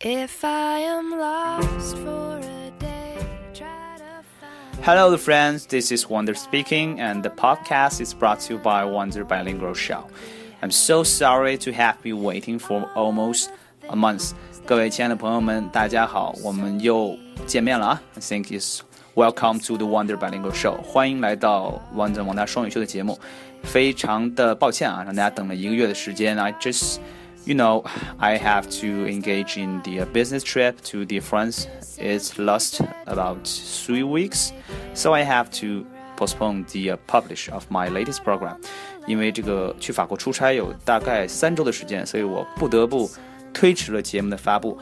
If I am lost for a day, try to find. Hello, friends. This is Wonder speaking, and the podcast is brought to you by Wonder Bilingual Show. I'm so sorry to have you waiting for almost a month. 各位亲爱的朋友们，大家好，我们又见面了啊！I think is welcome to the Wonder Bilingual Show，欢迎来到 Wonder 王大双语秀的节目。非常的抱歉啊，让大家等了一个月的时间。I just you know, I have to engage in the business trip to the France. It's lost about three weeks, so I have to postpone the publish of my latest program. 因为这个去法国出差有大概三周的时间，所以我不得不推迟了节目的发布。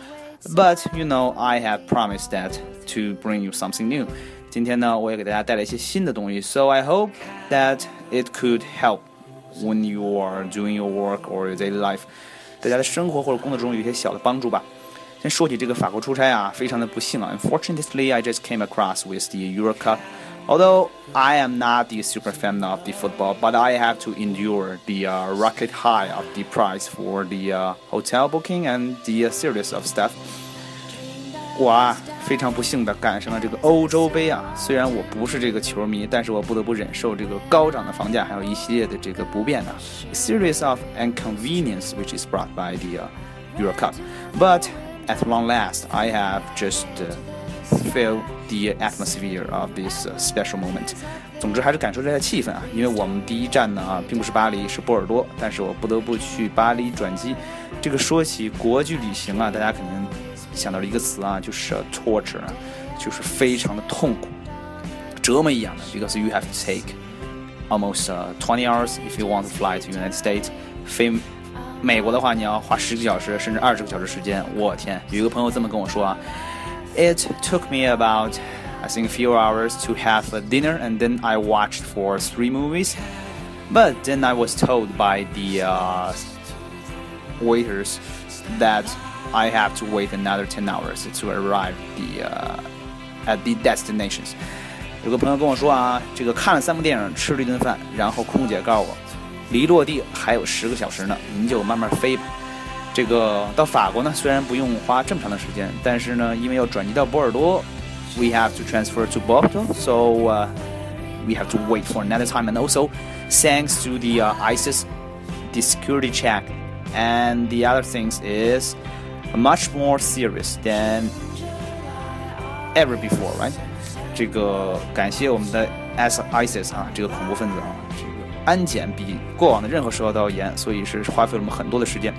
But you know, I have promised that to bring you something new. 今天呢，我也给大家带来一些新的东西，so I hope that it could help when you are doing your work or your daily life. 大家的生活或者工作中有一些小的帮助吧。先说起这个法国出差啊，非常的不幸啊。Unfortunately, I just came across with the Euro Cup. Although I am not the super fan of the football, but I have to endure the uh, rocket high of the price for the uh, hotel booking and the uh, series of stuff. 我啊，非常不幸的赶上了这个欧洲杯啊。虽然我不是这个球迷，但是我不得不忍受这个高涨的房价，还有一系列的这个不便啊。A series of inconvenience which is brought by the Euro Cup. But at long last, I have just feel the atmosphere of this special moment. 总之还是感受这下气氛啊，因为我们第一站呢啊，并不是巴黎，是波尔多，但是我不得不去巴黎转机。这个说起国际旅行啊，大家肯定想到了一个词啊，就是 torture，就是非常的痛苦，折磨一样的，because you have to take almost uh, 20 hours if you want to fly to United States，飞美国的话，你要花十个小时甚至二十个小时时间。我天，有一个朋友这么跟我说啊，It took me about I think a few hours to have a dinner and then I watched for three movies. But then I was told by the uh, waiters that I have to wait another 10 hours to arrive the uh, at the destinations. 有个朋友跟我说啊，这个看了三部电影，吃了一顿饭，然后空姐告诉我，离落地还有十个小时呢，您就慢慢飞吧。这个到法国呢，虽然不用花这么长的时间，但是呢，因为要转机到波尔多，we have to transfer to Bordeaux, so uh, we have to wait for another time. And also, thanks to the uh, ISIS, the security check, and the other things is much more serious than ever before, right? 这个感谢我们的 S ISIS 啊，这个恐怖分子啊，这个安检比过往的任何时候都要严，所以是花费了我们很多的时间。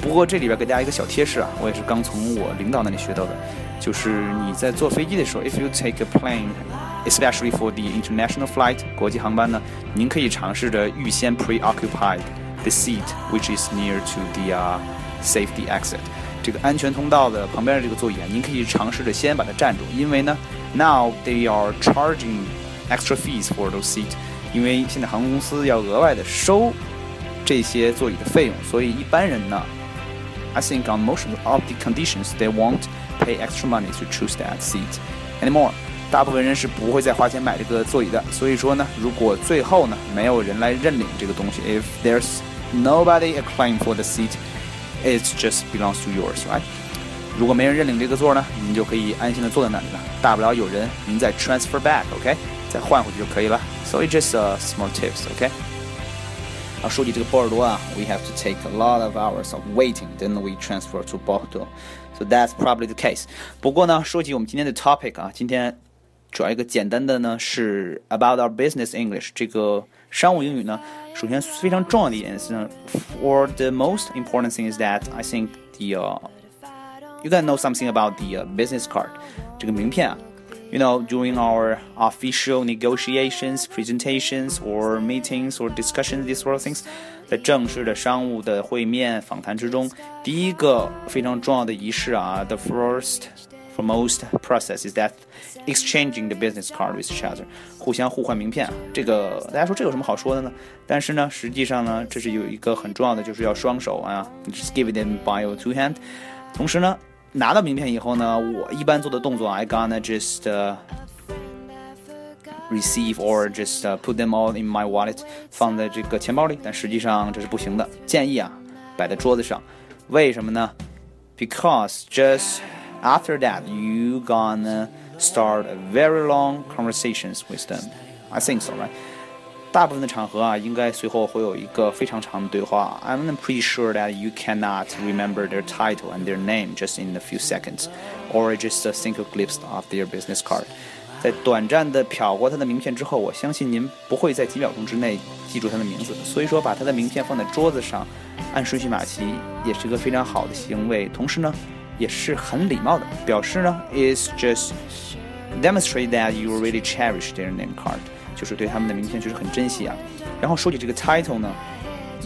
不过这里边给大家一个小贴士啊，我也是刚从我领导那里学到的，就是你在坐飞机的时候，if you take a plane。Especially for the international flight，国际航班呢，您可以尝试着预先 preoccupied the seat which is near to the、uh, safety exit。 这个安全通道的旁边的这个座椅啊，您可以尝试着先把它占住，因为呢，now they are charging extra fees for those seats，因为现在航空公司要额外的收这些座椅的费用，所以一般人呢，I think on most of the conditions they won't pay extra money to choose that seat anymore。大部分人是不会再花钱买这个座椅的，所以说呢，如果最后呢没有人来认领这个东西，if there's nobody a claim for the seat。 It just belongs to yours, right？如果没人认领这个座呢，您就可以安心的坐在那里了。大不了有人您再 transfer back，OK，、okay? 再换回去就可以了。So it's just a small tips，OK、okay?。啊，说起这个波尔多啊，we have to take a lot of hours of waiting, then we transfer to Bordeaux. So that's probably the case. 不过呢，说起我们今天的 topic 啊，今天主要一个简单的呢是 about our business English 这个商务英语呢。 首先非常重要的一点是呢，for the most important thing is that I think the uh, you gotta know something about the uh, business card 这个名片啊。You know, during our official negotiations, presentations, or meetings or discussions, these sort of things，在正式的商务的会面访谈之中，第一个非常重要的仪式啊，the first foremost process is that exchanging the business card with each other，互相互换名片。这个大家说这有什么好说的呢？但是呢，实际上呢，这是有一个很重要的，就是要双手啊，just give them by your two hand。同时呢，拿到名片以后呢，我一般做的动作，I gonna just、uh, receive or just、uh, put them all in my wallet，放在这个钱包里。但实际上这是不行的，建议啊，摆在桌子上。为什么呢？ because just after that you gonna start a very long conversations with them. I think so, right? 大部分的场合啊，应该随后会有一个非常长的对话。I'm pretty sure that you cannot remember their title and their name just in a few seconds, or just a single glimpse of their business card. 在短暂的瞟过他的名片之后，我相信您不会在几秒钟之内记住他的名字。所以说，把他的名片放在桌子上，按顺序码齐，也是个非常好的行为。同时呢， 也是很礼貌的，表示呢，is just demonstrate that you really cherish their name card。就是对他们的名片就是很珍惜啊。然后说起这个 title 呢，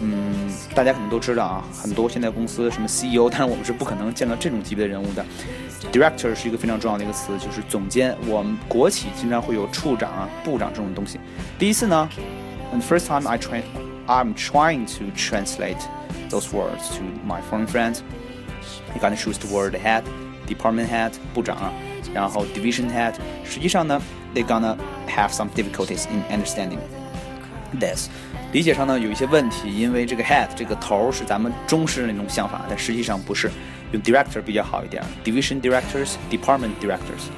嗯，大家可能都知道啊，很多现在公司什么 CEO，但是我们是不可能见到这种级别的人物的。Director 是一个非常重要的一个词，就是总监。我们国企经常会有处长啊、部长这种东西。第一次呢，and first time I try, I'm trying to translate those words to my foreign friends. You gotta choose the word head, department head 部长啊，然后 division head。实际上呢。they're gonna have some difficulties in understanding this。理解上呢有一些问题，因为这个 head 这个头是咱们中式的那种想法，但实际上不是，用 director 比较好一点，division directors、department directors。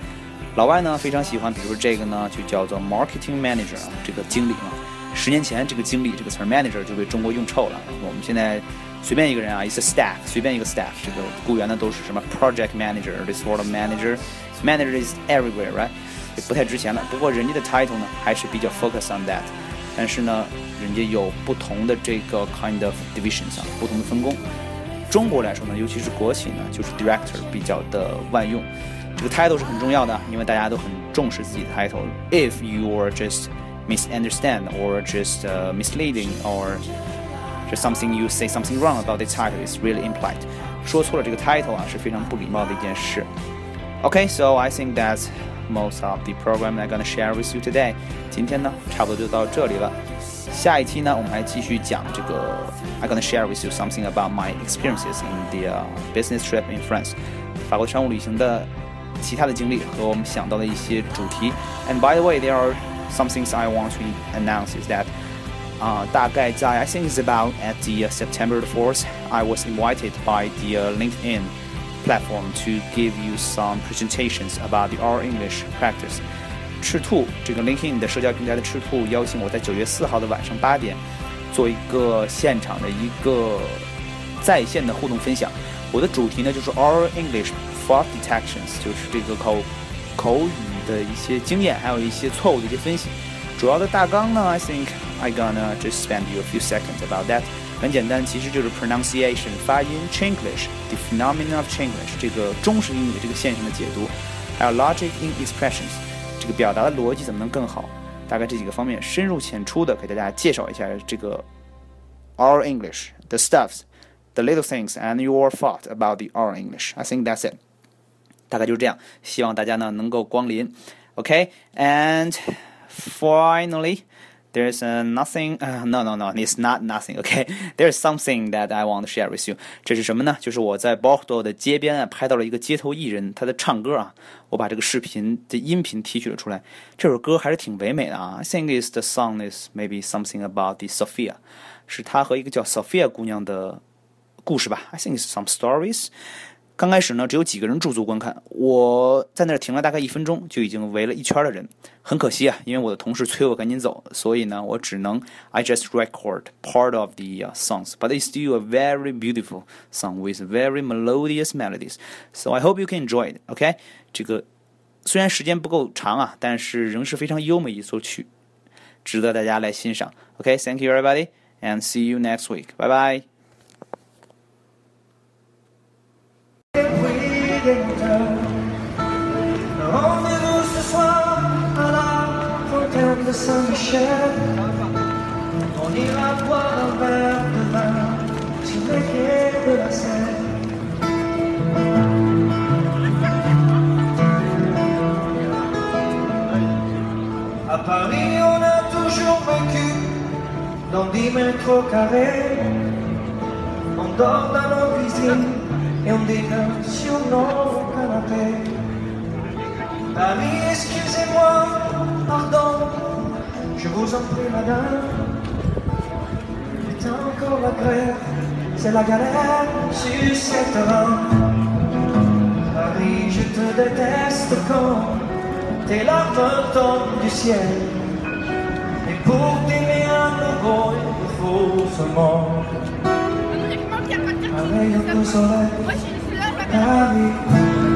老外呢非常喜欢，比如说这个呢就叫做 marketing manager 啊，这个经理嘛。十年前这个经理这个词儿 manager 就被中国用臭了。我们现在 随便一个人啊，一个 staff，随便一个 staff，这个雇员呢都是什么 project manager，this sort of manager，manager is everywhere，right？也不太值钱了。不过人家的 title 呢还是比较 focus on that，但是呢，人家有不同的这个 kind of divisions 啊，不同的分工。中国来说呢，尤其是国企呢，就是 director 比较的万用。这个 title 是很重要的，因为大家都很重视自己的 title。If you are just misunderstand or just uh, misleading or just something you say something wrong about the title is really implied。说错了这个 title 啊，是非常不礼貌的一件事。Okay, so I think that's most of the program I'm gonna share with you today。今天呢，差不多就到这里了。下一期呢，我们还继续讲这个，I'm gonna share with you something about my experiences in the、uh, business trip in France，法国商务旅行的其他的经历和我们想到的一些主题。And by the way, there are some things I want to announce is that. 啊、uh,，大概在 I think it's about at the、uh, September the fourth, I was invited by the、uh, LinkedIn platform to give you some presentations about the R English practice。赤兔这个 LinkedIn 的社交平台的赤兔邀请我在九月四号的晚上八点做一个现场的一个在线的互动分享。我的主题呢就是 R English fault detections，就是这个口口语的一些经验，还有一些错误的一些分析。 主要的大纲呢，I think I gonna just spend you a few seconds about that。很简单，其实就是 pronunciation 发音 Chinglish，the phenomenon of Chinglish 这个中式英语这个现象的解读，还有 logic in expressions 这个表达的逻辑怎么能更好？大概这几个方面深入浅出的给大家介绍一下这个 our English，the stuffs，the little things，and your thought about the our English。I think that's it。大概就是这样，希望大家呢能够光临。OK，and finally。there's uh, nothing. Uh, no, no, no. It's not nothing. Okay, there's something that I want to share with you. 这是什么呢？就是我在 Bordeaux 的街边啊，拍到了一个街头艺人，他在唱歌啊。我把这个视频的音频提取了出来。这首歌还是挺唯美的啊。I think is the song is maybe something about the Sophia，是他和一个叫 Sophia 姑娘的故事吧。I think it's some stories。 刚开始呢，只有几个人驻足观看。我在那儿停了大概一分钟，就已经围了一圈的人。很可惜啊，因为我的同事催我赶紧走，所以呢，我只能 I just record part of the、songs, but it's still a very beautiful song with very melodious melodies. So I hope you can enjoy it. OK，这个虽然时间不够长啊，但是仍是非常优美一首曲，值得大家来欣赏。OK，thank、you everybody, and see you next week. Bye bye. De Saint-Michel. On ira boire un verre de vin sur les de la Seine. À Paris, on a toujours vécu dans 10 mètres carrés. On dort dans nos cuisines et on dîne sur nos canapés. Paris, excusez-moi, pardon, je vous en prie, madame. Putain, encore la grève, c'est la galère sur cette route. Paris, je te déteste quand tes larmes tombent du ciel. Et pour t'aimer à nouveau, il faut se mordre. Un rayon de soleil, Paris.